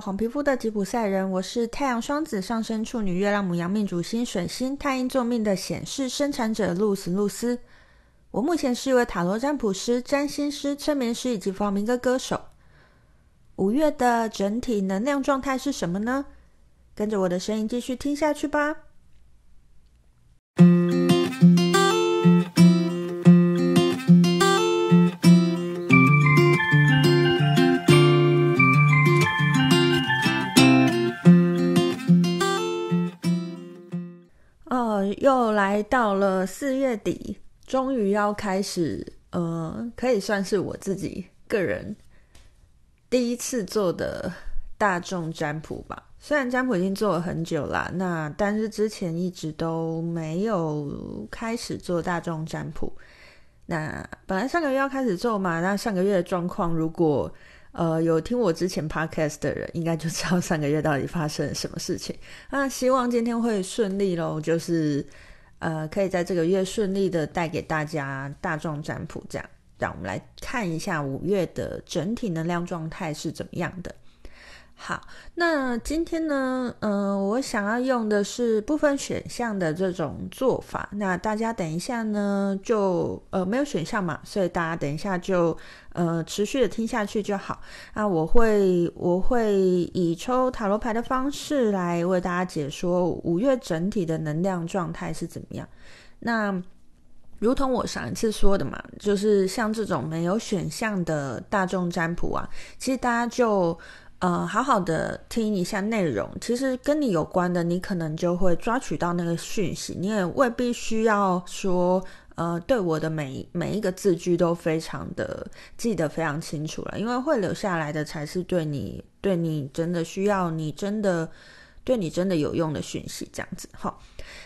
黄皮肤的吉普赛人，我是太阳双子上升处女月亮母羊命主星水星太阴坐命的显示生产者露丝露丝。我目前是一位塔罗占卜师、占星师、催眠师以及弗明哥歌手。五月的整体能量状态是什么呢？跟着我的声音继续听下去吧。又来到了四月底。终于要开始，呃，可以算是我自己个人第一次做的大众占卜吧。虽然占卜已经做了很久啦，那但是之前一直都没有开始做大众占卜。那本来上个月要开始做嘛，那上个月的状况，如果呃有听我之前 podcast 的人，应该就知道上个月到底发生了什么事情。那希望今天会顺利咯，就是。呃，可以在这个月顺利的带给大家大众占卜，这样，让我们来看一下五月的整体能量状态是怎么样的。好，那今天呢，嗯、我想要用的是部分选项的这种做法。那大家等一下呢，就呃没有选项嘛，所以大家等一下就呃持续的听下去就好。那我会我会以抽塔罗牌的方式来为大家解说五月整体的能量状态是怎么样。那如同我上一次说的嘛，就是像这种没有选项的大众占卜啊，其实大家就。呃，好好的听一下内容，其实跟你有关的，你可能就会抓取到那个讯息，你也未必需要说，呃，对我的每每一个字句都非常的记得非常清楚了，因为会留下来的才是对你对你真的需要，你真的对你真的有用的讯息，这样子哈。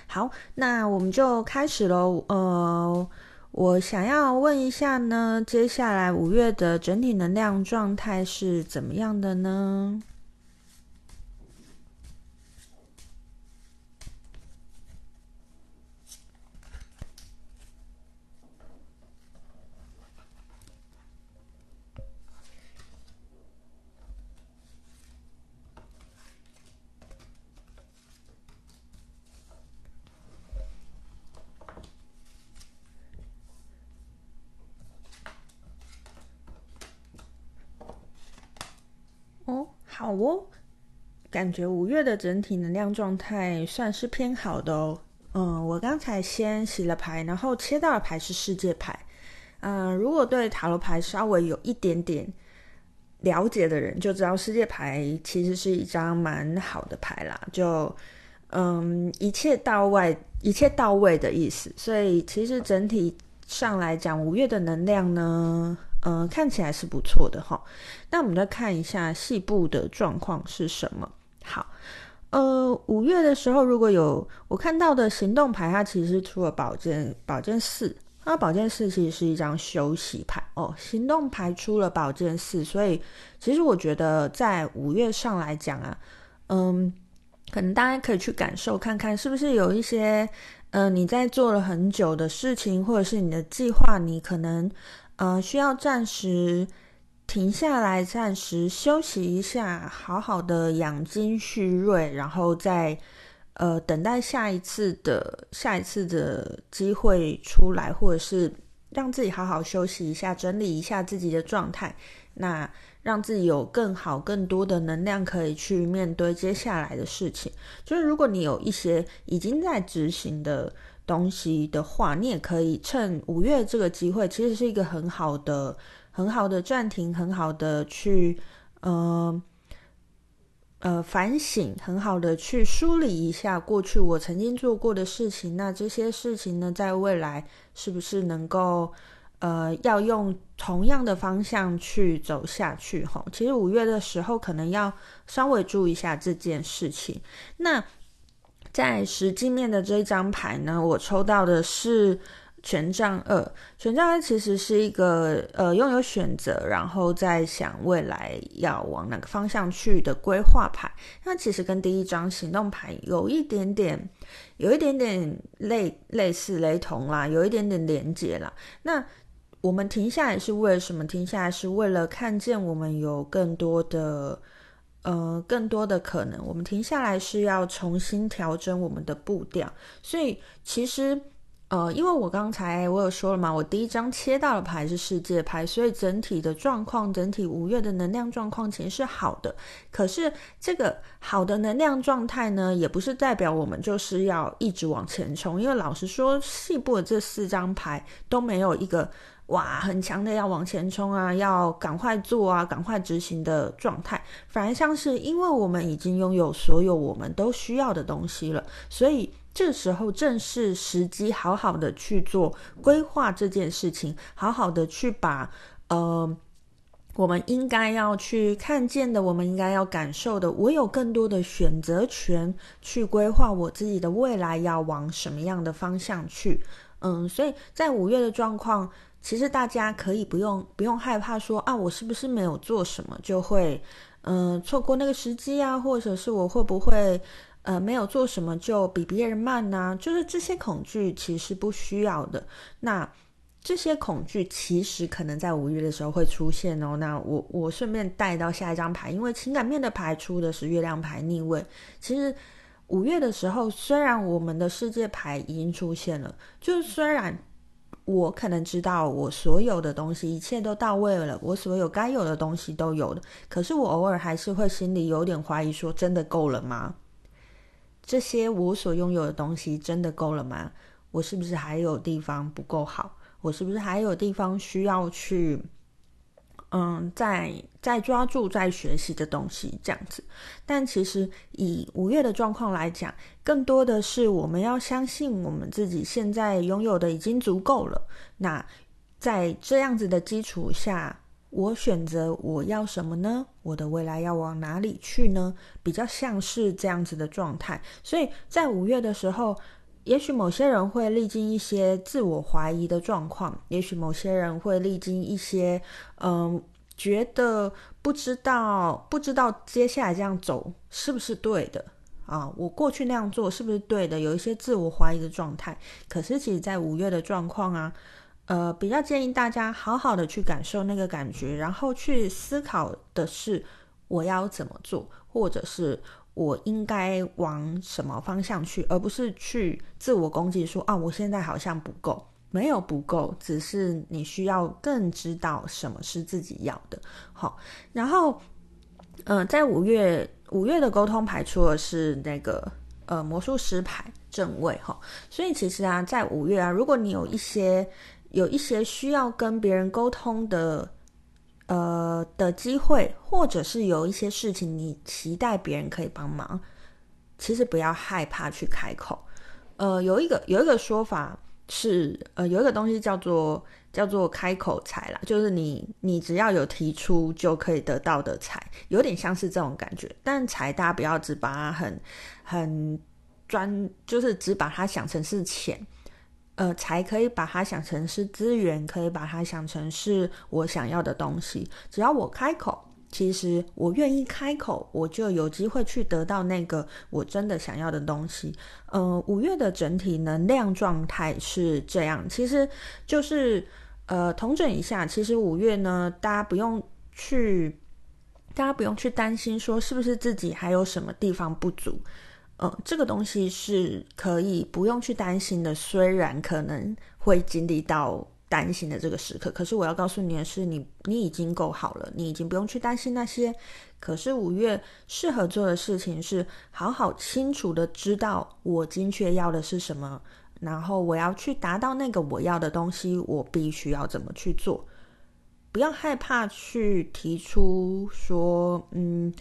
好，那我们就开始喽，呃。我想要问一下呢，接下来五月的整体能量状态是怎么样的呢？好哦，感觉五月的整体能量状态算是偏好的哦。嗯，我刚才先洗了牌，然后切到的牌是世界牌。嗯，如果对塔罗牌稍微有一点点了解的人，就知道世界牌其实是一张蛮好的牌啦。就嗯，一切到位，一切到位的意思。所以其实整体上来讲，五月的能量呢，呃，看起来是不错的哈。那我们再看一下细部的状况是什么？好，呃，五月的时候，如果有我看到的行动牌，它其实出了宝剑，宝剑四。那宝剑四其实是一张休息牌哦。行动牌出了宝剑四，所以其实我觉得在五月上来讲啊，嗯，可能大家可以去感受看看，是不是有一些，嗯、你在做了很久的事情，或者是你的计划，你可能。呃，需要暂时停下来，暂时休息一下，好好的养精蓄锐，然后再呃等待下一次的下一次的机会出来，或者是让自己好好休息一下，整理一下自己的状态，那让自己有更好、更多的能量可以去面对接下来的事情。就是如果你有一些已经在执行的。东西的话，你也可以趁五月这个机会，其实是一个很好的、很好的暂停，很好的去呃呃反省，很好的去梳理一下过去我曾经做过的事情。那这些事情呢，在未来是不是能够呃要用同样的方向去走下去？齁，其实五月的时候可能要稍微注意一下这件事情。那。在实际面的这一张牌呢，我抽到的是权杖二。权杖二其实是一个呃拥有选择，然后在想未来要往哪个方向去的规划牌。那其实跟第一张行动牌有一点点，有一点点类类似雷同啦，有一点点连接啦。那我们停下来是为了什么？停下来是为了看见我们有更多的。呃更多的可能。我们停下来是要重新调整我们的步调，所以其实。呃，因为我刚才我有说了嘛，我第一张切到的牌是世界牌，所以整体的状况，整体五月的能量状况其实是好的。可是这个好的能量状态呢，也不是代表我们就是要一直往前冲。因为老实说，细部的这四张牌都没有一个哇很强的要往前冲啊，要赶快做啊，赶快执行的状态，反而像是因为我们已经拥有所有我们都需要的东西了，所以。这时候正是时机，好好的去做规划这件事情，好好的去把呃我们应该要去看见的，我们应该要感受的，我有更多的选择权去规划我自己的未来要往什么样的方向去。嗯，所以在五月的状况，其实大家可以不用不用害怕说啊，我是不是没有做什么就会嗯、错过那个时机啊，或者是我会不会。呃，没有做什么就比别人慢呐、啊，就是这些恐惧其实不需要的。那这些恐惧其实可能在五月的时候会出现哦。那我我顺便带到下一张牌，因为情感面的牌出的是月亮牌逆位。其实五月的时候，虽然我们的世界牌已经出现了，就是虽然我可能知道我所有的东西一切都到位了，我所有该有的东西都有了，可是我偶尔还是会心里有点怀疑，说真的够了吗？这些我所拥有的东西真的够了吗？我是不是还有地方不够好？我是不是还有地方需要去，嗯，在在抓住、在学习的东西？这样子。但其实以五月的状况来讲，更多的是我们要相信我们自己现在拥有的已经足够了。那在这样子的基础下。我选择我要什么呢？我的未来要往哪里去呢？比较像是这样子的状态。所以在五月的时候，也许某些人会历经一些自我怀疑的状况，也许某些人会历经一些，嗯，觉得不知道不知道接下来这样走是不是对的啊？我过去那样做是不是对的？有一些自我怀疑的状态。可是其实，在五月的状况啊。呃，比较建议大家好好的去感受那个感觉，然后去思考的是我要怎么做，或者是我应该往什么方向去，而不是去自我攻击说啊，我现在好像不够，没有不够，只是你需要更知道什么是自己要的。好，然后，嗯、呃，在五月五月的沟通牌出的是那个呃魔术师牌正位哈，所以其实啊，在五月啊，如果你有一些有一些需要跟别人沟通的，呃的机会，或者是有一些事情你期待别人可以帮忙，其实不要害怕去开口。呃，有一个有一个说法是，呃，有一个东西叫做叫做开口财啦，就是你你只要有提出就可以得到的财，有点像是这种感觉。但财大家不要只把它很很专，就是只把它想成是钱。呃，才可以把它想成是资源，可以把它想成是我想要的东西。只要我开口，其实我愿意开口，我就有机会去得到那个我真的想要的东西。呃，五月的整体能量状态是这样，其实就是呃，统整一下，其实五月呢，大家不用去，大家不用去担心说是不是自己还有什么地方不足。嗯，这个东西是可以不用去担心的，虽然可能会经历到担心的这个时刻，可是我要告诉你的是你，你你已经够好了，你已经不用去担心那些。可是五月适合做的事情是，好好清楚的知道我精确要的是什么，然后我要去达到那个我要的东西，我必须要怎么去做，不要害怕去提出说，嗯。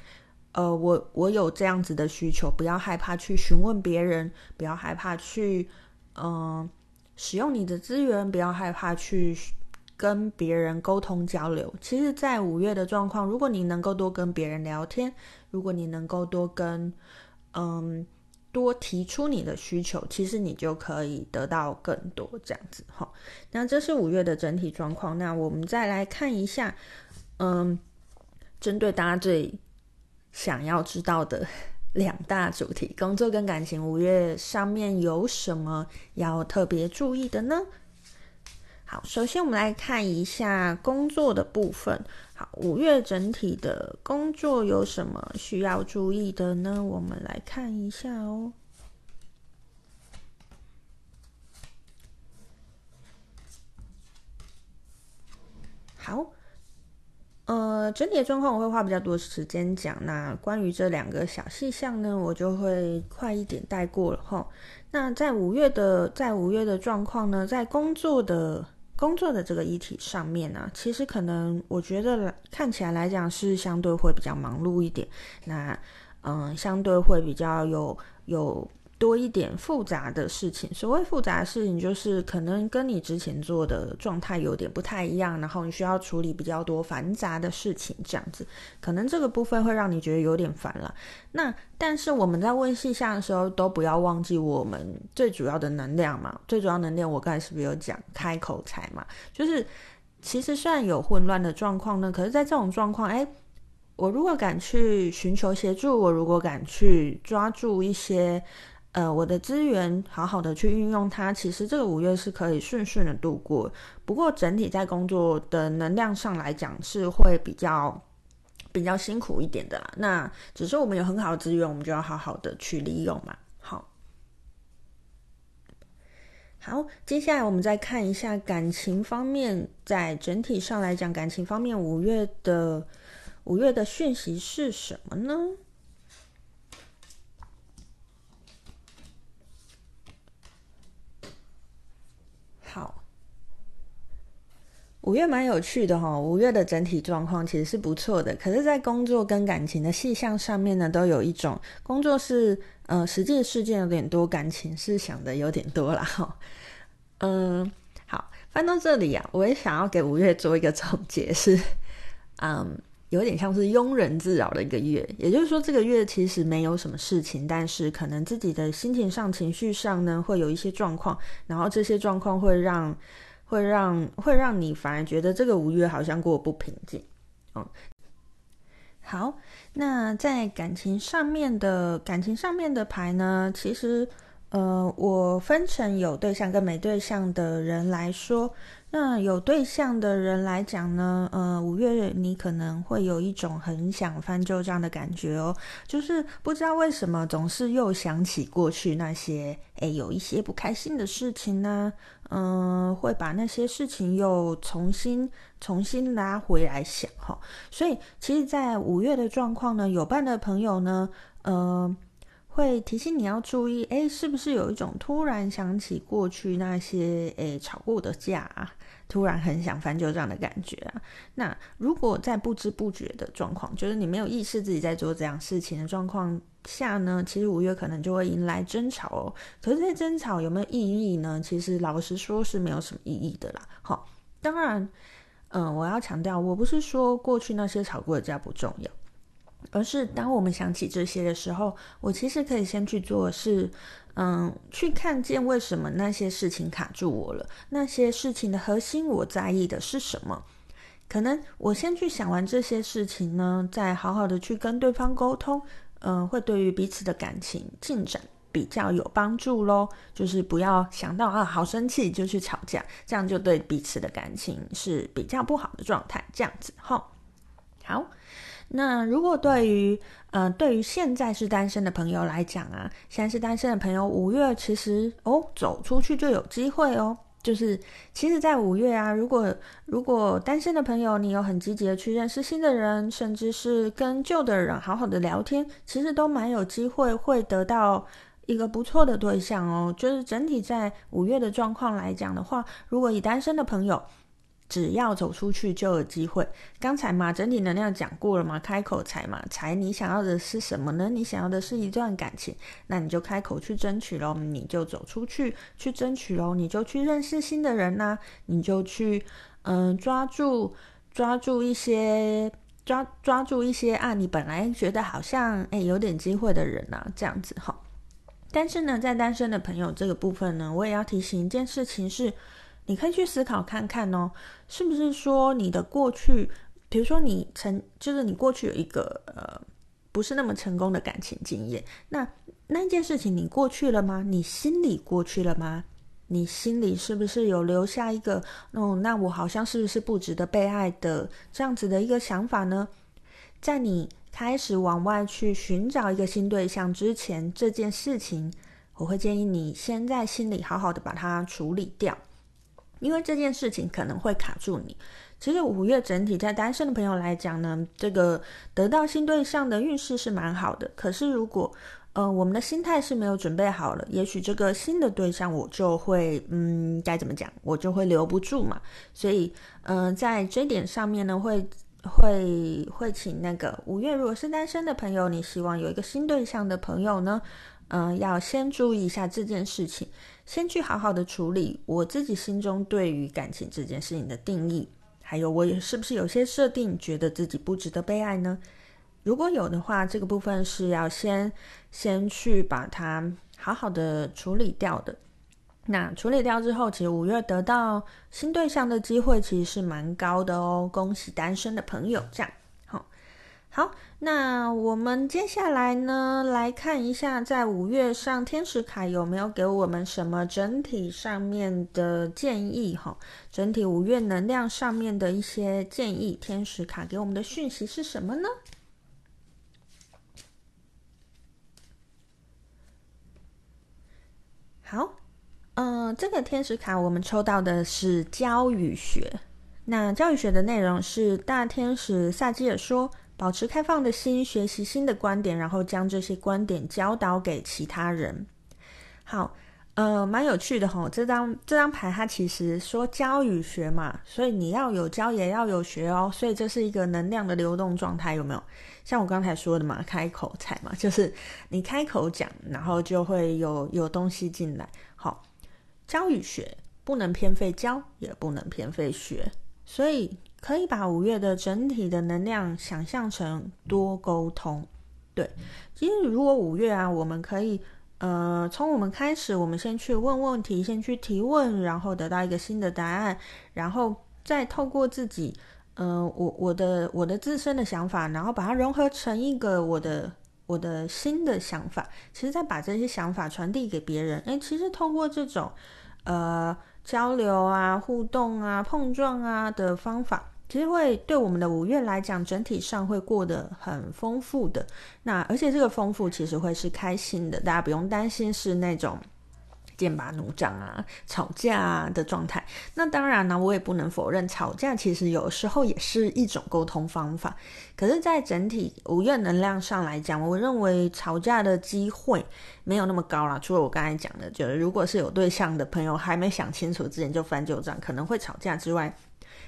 呃，我我有这样子的需求，不要害怕去询问别人，不要害怕去，嗯、使用你的资源，不要害怕去跟别人沟通交流。其实，在五月的状况，如果你能够多跟别人聊天，如果你能够多跟，嗯，多提出你的需求，其实你就可以得到更多这样子哈。那这是五月的整体状况。那我们再来看一下，嗯，针对大家最想要知道的 两大主题，工作跟感情，五月上面有什么要特别注意的呢？好，首先我们来看一下工作的部分。好，五月整体的工作有什么需要注意的呢？我们来看一下哦。好，呃，整体的状况我会花比较多时间讲。那关于这两个小细项呢，我就会快一点带过了哈。那在五月的，在五月的状况呢，在工作的。工作的这个议题上面呢、其实可能我觉得看起来来讲是相对会比较忙碌一点，那嗯，相对会比较有有。多一点复杂的事情，所谓复杂的事情，就是可能跟你之前做的状态有点不太一样，然后你需要处理比较多繁杂的事情，这样子，可能这个部分会让你觉得有点烦了。那但是我们在问细项的时候，都不要忘记我们最主要的能量嘛，最主要能量，我刚才是不是有讲开口才嘛？就是其实虽然有混乱的状况呢，可是在这种状况，哎，我如果敢去寻求协助，我如果敢去抓住一些。呃，我的资源好好的去运用它，其实这个五月是可以顺顺的度过。不过整体在工作的能量上来讲，是会比较比较辛苦一点的啦。那只是我们有很好的资源，我们就要好好的去利用嘛。好，好，接下来我们再看一下感情方面，在整体上来讲，感情方面五月的五月的讯息是什么呢？好，五月蛮有趣的哈，五月的整体状况其实是不错的，可是，在工作跟感情的细项上面呢，都有一种工作是呃实际事件有点多，感情是想的有点多了哈。嗯，好，翻到这里呀、啊，我也想要给五月做一个总结是，嗯。有点像是庸人自扰的一个月，也就是说，这个月其实没有什么事情，但是可能自己的心情上、情绪上呢，会有一些状况，然后这些状况会让、会让、会让你反而觉得这个五月好像过不平静。嗯，好，那在感情上面的感情上面的牌呢，其实呃，我分成有对象跟没对象的人来说。那有对象的人来讲呢，呃，五月你可能会有一种很想翻旧账的感觉哦，就是不知道为什么总是又想起过去那些，诶，有一些不开心的事情呢，嗯、会把那些事情又重新重新拉回来想哈，所以其实，在五月的状况呢，有伴的朋友呢，呃。会提醒你要注意，诶，是不是有一种突然想起过去那些诶吵过的架啊，突然很想翻旧账的感觉啊？那如果在不知不觉的状况，就是你没有意识自己在做这样事情的状况下呢，其实五月可能就会迎来争吵哦。可是这些争吵有没有意义呢？其实老实说是没有什么意义的啦。好，当然，嗯，我要强调，我不是说过去那些吵过的架不重要。而是当我们想起这些的时候，我其实可以先去做是，嗯，去看见为什么那些事情卡住我了，那些事情的核心我在意的是什么？可能我先去想完这些事情呢，再好好的去跟对方沟通，嗯，会对于彼此的感情进展比较有帮助咯。就是不要想到啊，好生气就去吵架，这样就对彼此的感情是比较不好的状态。这样子，哈，好。那如果对于呃对于现在是单身的朋友来讲啊，现在是单身的朋友，五月其实哦走出去就有机会哦。就是其实，在五月啊，如果如果单身的朋友你有很积极的去认识新的人，甚至是跟旧的人好好的聊天，其实都蛮有机会会得到一个不错的对象哦。就是整体在五月的状况来讲的话，如果以单身的朋友。只要走出去就有机会。刚才嘛，整体能量讲过了嘛，开口财嘛，财你想要的是什么呢？你想要的是一段感情，那你就开口去争取喽，你就走出去去争取喽，你就去认识新的人呐、你就去嗯、抓住抓住一些抓抓住一些啊，你本来觉得好像诶有点机会的人呐、啊，这样子哈。但是呢，在单身的朋友这个部分呢，我也要提醒一件事情是。你可以去思考看看哦，是不是说你的过去，比如说你曾，就是你过去有一个呃不是那么成功的感情经验，那那件事情你过去了吗？你心里过去了吗？你心里是不是有留下一个哦，那我好像是不是不值得被爱的这样子的一个想法呢？在你开始往外去寻找一个新对象之前，这件事情，我会建议你先在心里好好的把它处理掉，因为这件事情可能会卡住你。其实五月整体在单身的朋友来讲呢，这个得到新对象的运势是蛮好的。可是如果呃我们的心态是没有准备好了，也许这个新的对象我就会嗯该怎么讲，我就会留不住嘛。所以嗯、在这点上面呢，会会会请那个五月如果是单身的朋友，你希望有一个新对象的朋友呢，嗯、要先注意一下这件事情，先去好好的处理我自己心中对于感情这件事情的定义。还有，我也是不是有些设定，觉得自己不值得被爱呢？如果有的话，这个部分是要先先去把它好好的处理掉的。那处理掉之后，其实五月得到新对象的机会其实是蛮高的哦。恭喜单身的朋友，这样。好，好那我们接下来呢，来看一下，在五月上天使卡有没有给我们什么整体上面的建议哈？整体五月能量上面的一些建议，天使卡给我们的讯息是什么呢？好，嗯、这个天使卡我们抽到的是教与学。那教与学的内容是大天使萨基尔说。保持开放的心，学习新的观点，然后将这些观点教导给其他人。好，呃，蛮有趣的吼。这张这张牌它其实说教与学嘛，所以你要有教也要有学哦。所以这是一个能量的流动状态，有没有？像我刚才说的嘛，开口才嘛，就是你开口讲，然后就会有有东西进来。好，教与学不能偏废教，也不能偏废学，所以。可以把五月的整体的能量想象成多沟通，对。其实如果五月啊，我们可以，呃，从我们开始，我们先去问问题，先去提问，然后得到一个新的答案，然后再透过自己，呃，我我的我的自身的想法，然后把它融合成一个我的我的新的想法。其实再把这些想法传递给别人，诶，其实通过这种，呃，交流啊、互动啊、碰撞啊的方法。其实会对我们的五月来讲，整体上会过得很丰富的。那而且这个丰富其实会是开心的，大家不用担心是那种剑拔弩张啊、吵架的状态。那当然呢，我也不能否认，吵架其实有时候也是一种沟通方法。可是，在整体五月能量上来讲，我认为吵架的机会没有那么高啦。除了我刚才讲的，就是如果是有对象的朋友还没想清楚之前就翻旧账，可能会吵架之外。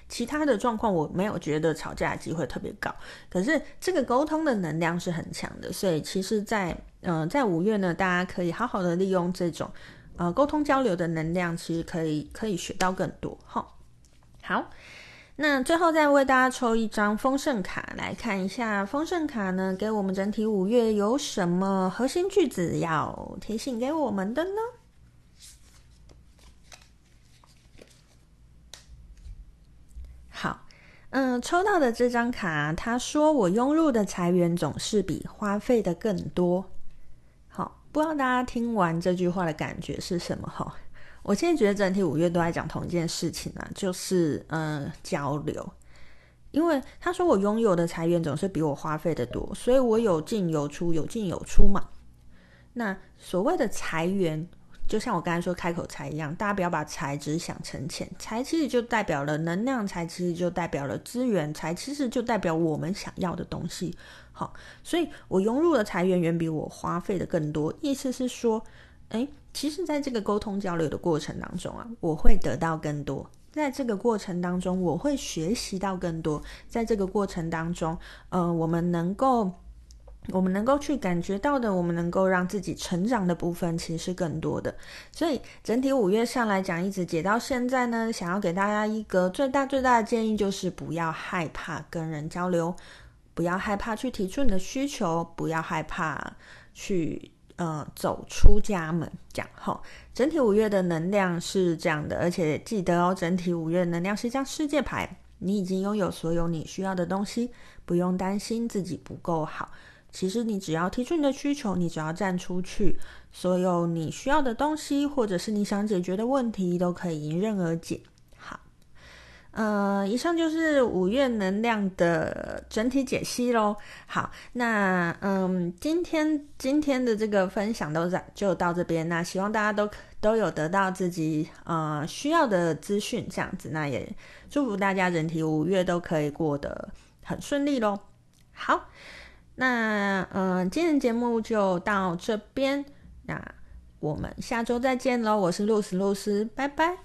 其他的状况我没有觉得吵架的机会特别高，可是这个沟通的能量是很强的，所以其实在，在嗯在五月呢，大家可以好好的利用这种呃沟通交流的能量，其实可以可以学到更多哈。好，那最后再为大家抽一张丰盛卡来看一下，丰盛卡呢给我们整体五月有什么核心句子要提醒给我们的呢？好嗯，抽到的这张卡，他说我涌入的财源总是比花费的更多。不知道大家听完这句话的感觉是什么？哈，我现在觉得整体五月都在讲同一件事情啊，就是嗯交流。因为他说我拥有的财源总是比我花费的多，所以我有进有出，有进有出嘛。那所谓的财源。就像我刚才说开口财一样，大家不要把财只想成钱，财其实就代表了能量，财其实就代表了资源，财其实就代表我们想要的东西。好，所以我涌入的财源远比我花费的更多。意思是说，诶，其实在这个沟通交流的过程当中啊，我会得到更多，在这个过程当中，我会学习到更多，在这个过程当中，呃，我们能够。我们能够去感觉到的，我们能够让自己成长的部分，其实是更多的。所以整体五月上来讲，一直解到现在呢，想要给大家一个最大最大的建议，就是不要害怕跟人交流，不要害怕去提出你的需求，不要害怕去呃走出家门。这样齁，整体五月的能量是这样的，而且记得哦，整体五月能量是一张世界牌，你已经拥有所有你需要的东西，不用担心自己不够好。其实你只要提出你的需求，你只要站出去，所有你需要的东西，或者是你想解决的问题，都可以迎刃而解。好，呃，以上就是五月能量的整体解析喽。好，那嗯，今天今天的这个分享都在就到这边。那希望大家都都有得到自己呃需要的资讯，这样子。那也祝福大家整体五月都可以过得很顺利喽。好。那嗯、呃，今天节目就到这边，那我们下周再见喽！我是露丝露丝，拜拜。